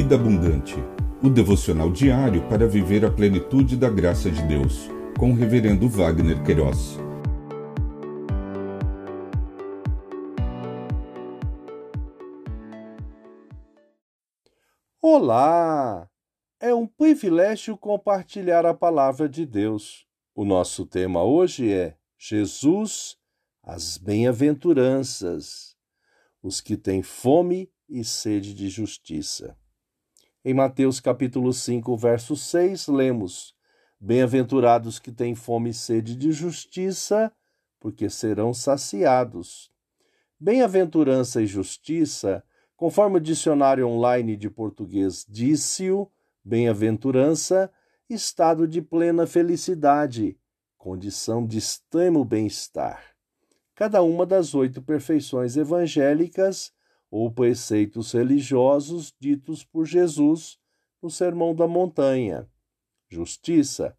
Vida Abundante, o devocional diário para viver a plenitude da graça de Deus, com o Reverendo Wagner Queiroz. Olá! É um privilégio compartilhar a palavra de Deus. O nosso tema hoje é Jesus, as bem-aventuranças, os que têm fome e sede de justiça. Em Mateus capítulo 5, verso 6, lemos: Bem-aventurados que têm fome e sede de justiça, porque serão saciados. Bem-aventurança e justiça, conforme o dicionário online de português disse-o, bem-aventurança, estado de plena felicidade, condição de extremo bem-estar. Cada uma das oito perfeições evangélicas ou preceitos religiosos ditos por Jesus no Sermão da Montanha. Justiça,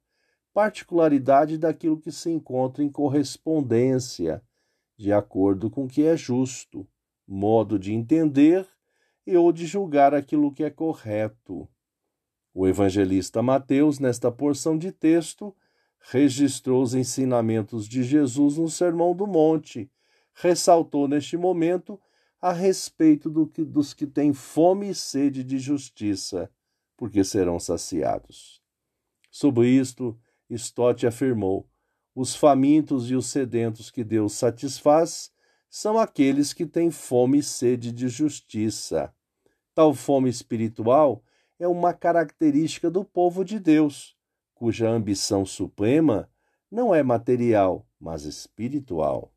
particularidade daquilo que se encontra em correspondência, de acordo com o que é justo, modo de entender e ou de julgar aquilo que é correto. O evangelista Mateus, nesta porção de texto, registrou os ensinamentos de Jesus no Sermão do Monte, ressaltou neste momento a respeito do que, dos que têm fome e sede de justiça, porque serão saciados. Sobre isto, Stott afirmou: os famintos e os sedentos que Deus satisfaz são aqueles que têm fome e sede de justiça. Tal fome espiritual é uma característica do povo de Deus, cuja ambição suprema não é material, mas espiritual.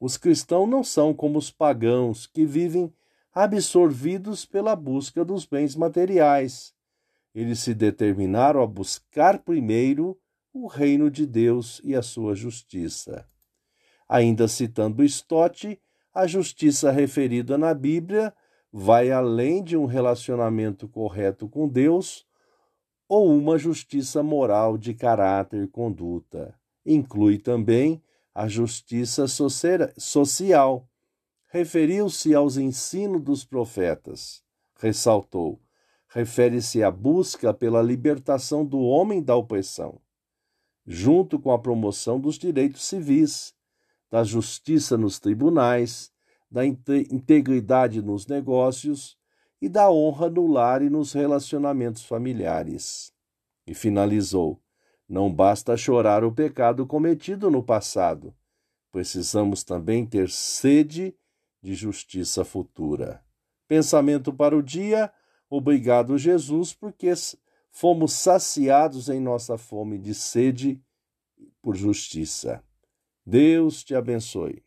Os cristãos não são como os pagãos que vivem absorvidos pela busca dos bens materiais. Eles se determinaram a buscar primeiro o reino de Deus e a sua justiça. Ainda citando Stott, a justiça referida na Bíblia vai além de um relacionamento correto com Deus ou uma justiça moral de caráter e conduta. Inclui também a justiça social. Referiu-se aos ensinos dos profetas. Ressaltou: refere-se à busca pela libertação do homem da opressão, junto com a promoção dos direitos civis, da justiça nos tribunais, da integridade nos negócios e da honra no lar e nos relacionamentos familiares. E finalizou: não basta chorar o pecado cometido no passado. Precisamos também ter sede de justiça futura. Pensamento para o dia. Obrigado, Jesus, porque fomos saciados em nossa fome de sede por justiça. Deus te abençoe.